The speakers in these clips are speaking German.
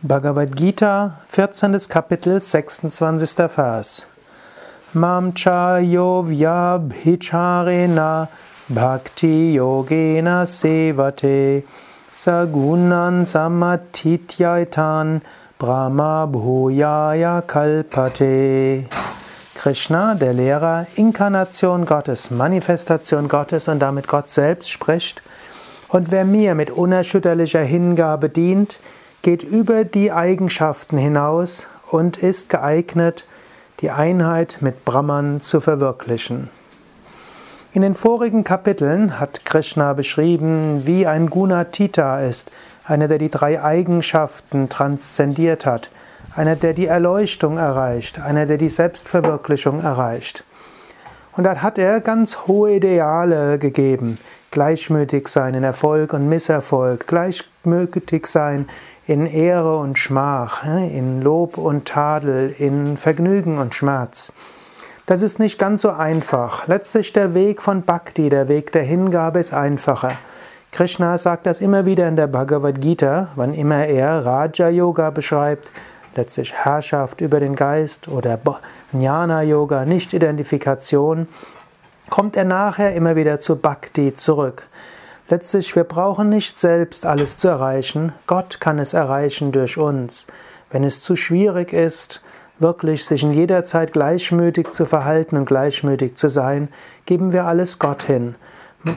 Bhagavad Gita, 14. Kapitel, 26. Vers. Mam cha yo vyabhicharena bhakti yogena sevate sagunan samatityaitan brahma bhuyaya kalpate. Krishna, der Lehrer, Inkarnation Gottes, Manifestation Gottes und damit Gott selbst spricht. Und wer mir mit unerschütterlicher Hingabe dient, geht über die Eigenschaften hinaus und ist geeignet, die Einheit mit Brahman zu verwirklichen. In den vorigen Kapiteln hat Krishna beschrieben, wie ein Gunatita ist, einer, der die drei Eigenschaften transzendiert hat, einer, der die Erleuchtung erreicht, einer, der die Selbstverwirklichung erreicht. Und dort hat er ganz hohe Ideale gegeben. Gleichmütig sein in Erfolg und Misserfolg, gleichmütig sein in Ehre und Schmach, in Lob und Tadel, in Vergnügen und Schmerz. Das ist nicht ganz so einfach. Letztlich der Weg von Bhakti, der Weg der Hingabe ist einfacher. Krishna sagt das immer wieder in der Bhagavad Gita, wann immer er Raja Yoga beschreibt, letztlich Herrschaft über den Geist oder Jnana Yoga, Nicht-Identifikation, kommt er nachher immer wieder zu Bhakti zurück. Letztlich, wir brauchen nicht selbst alles zu erreichen. Gott kann es erreichen durch uns. Wenn es zu schwierig ist, wirklich sich in jeder Zeit gleichmütig zu verhalten und gleichmütig zu sein, geben wir alles Gott hin.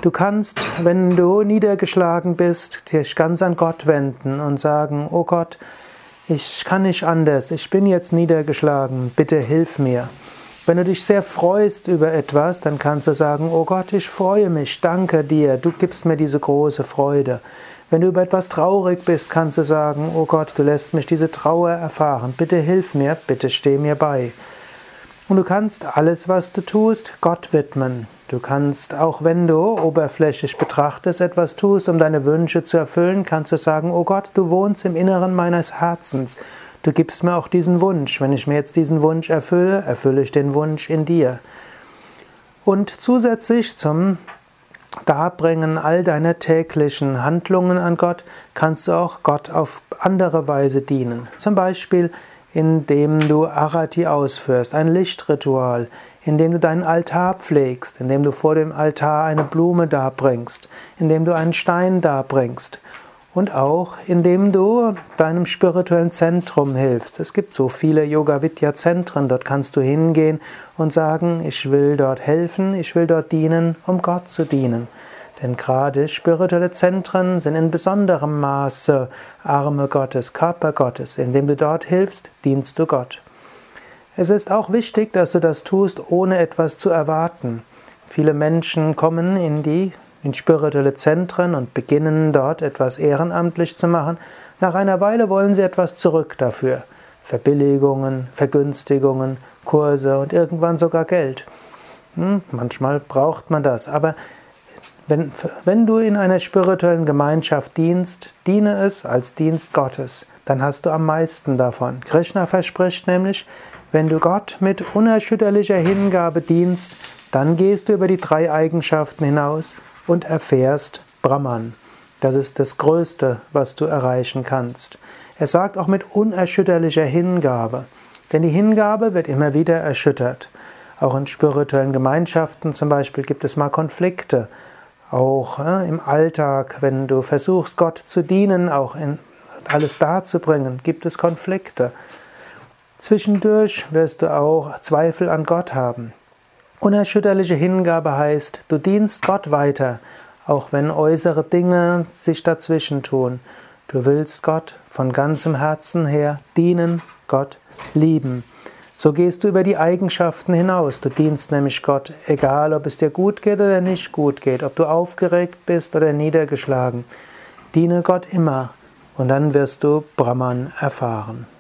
Du kannst, wenn du niedergeschlagen bist, dich ganz an Gott wenden und sagen, oh Gott, ich kann nicht anders, ich bin jetzt niedergeschlagen, bitte hilf mir. Wenn du dich sehr freust über etwas, dann kannst du sagen, oh Gott, ich freue mich, danke dir, du gibst mir diese große Freude. Wenn du über etwas traurig bist, kannst du sagen, oh Gott, du lässt mich diese Trauer erfahren, bitte hilf mir, bitte steh mir bei. Und du kannst alles, was du tust, Gott widmen. Du kannst, auch wenn du oberflächlich betrachtest, etwas tust, um deine Wünsche zu erfüllen, kannst du sagen, oh Gott, du wohnst im Inneren meines Herzens. Du gibst mir auch diesen Wunsch. Wenn ich mir jetzt diesen Wunsch erfülle, erfülle ich den Wunsch in dir. Und zusätzlich zum Darbringen all deiner täglichen Handlungen an Gott kannst du auch Gott auf andere Weise dienen. Zum Beispiel indem du Arati ausführst, ein Lichtritual, indem du deinen Altar pflegst, indem du vor dem Altar eine Blume darbringst, indem du einen Stein darbringst und auch indem du deinem spirituellen Zentrum hilfst. Es gibt so viele Yoga Vidya Zentren, dort kannst du hingehen und sagen, ich will dort helfen, ich will dort dienen, um Gott zu dienen. Denn gerade spirituelle Zentren sind in besonderem Maße Arme Gottes, Körper Gottes. Indem du dort hilfst, dienst du Gott. Es ist auch wichtig, dass du das tust, ohne etwas zu erwarten. Viele Menschen kommen in die in spirituelle Zentren und beginnen dort etwas ehrenamtlich zu machen. Nach einer Weile wollen sie etwas zurück dafür. Verbilligungen, Vergünstigungen, Kurse und irgendwann sogar Geld. Hm, manchmal braucht man das, aber wenn, wenn du in einer spirituellen Gemeinschaft dienst, diene es als Dienst Gottes, dann hast du am meisten davon. Krishna verspricht nämlich, wenn du Gott mit unerschütterlicher Hingabe dienst, dann gehst du über die drei Eigenschaften hinaus und erfährst Brahman. Das ist das Größte, was du erreichen kannst. Er sagt auch mit unerschütterlicher Hingabe, denn die Hingabe wird immer wieder erschüttert. Auch in spirituellen Gemeinschaften zum Beispiel gibt es mal Konflikte. Auch äh, im Alltag, wenn du versuchst, Gott zu dienen, auch in alles darzubringen, gibt es Konflikte. Zwischendurch wirst du auch Zweifel an Gott haben. Unerschütterliche Hingabe heißt, du dienst Gott weiter, auch wenn äußere Dinge sich dazwischen tun. Du willst Gott von ganzem Herzen her dienen, Gott lieben. So gehst du über die Eigenschaften hinaus. Du dienst nämlich Gott, egal ob es dir gut geht oder nicht gut geht, ob du aufgeregt bist oder niedergeschlagen. Diene Gott immer und dann wirst du Brahman erfahren.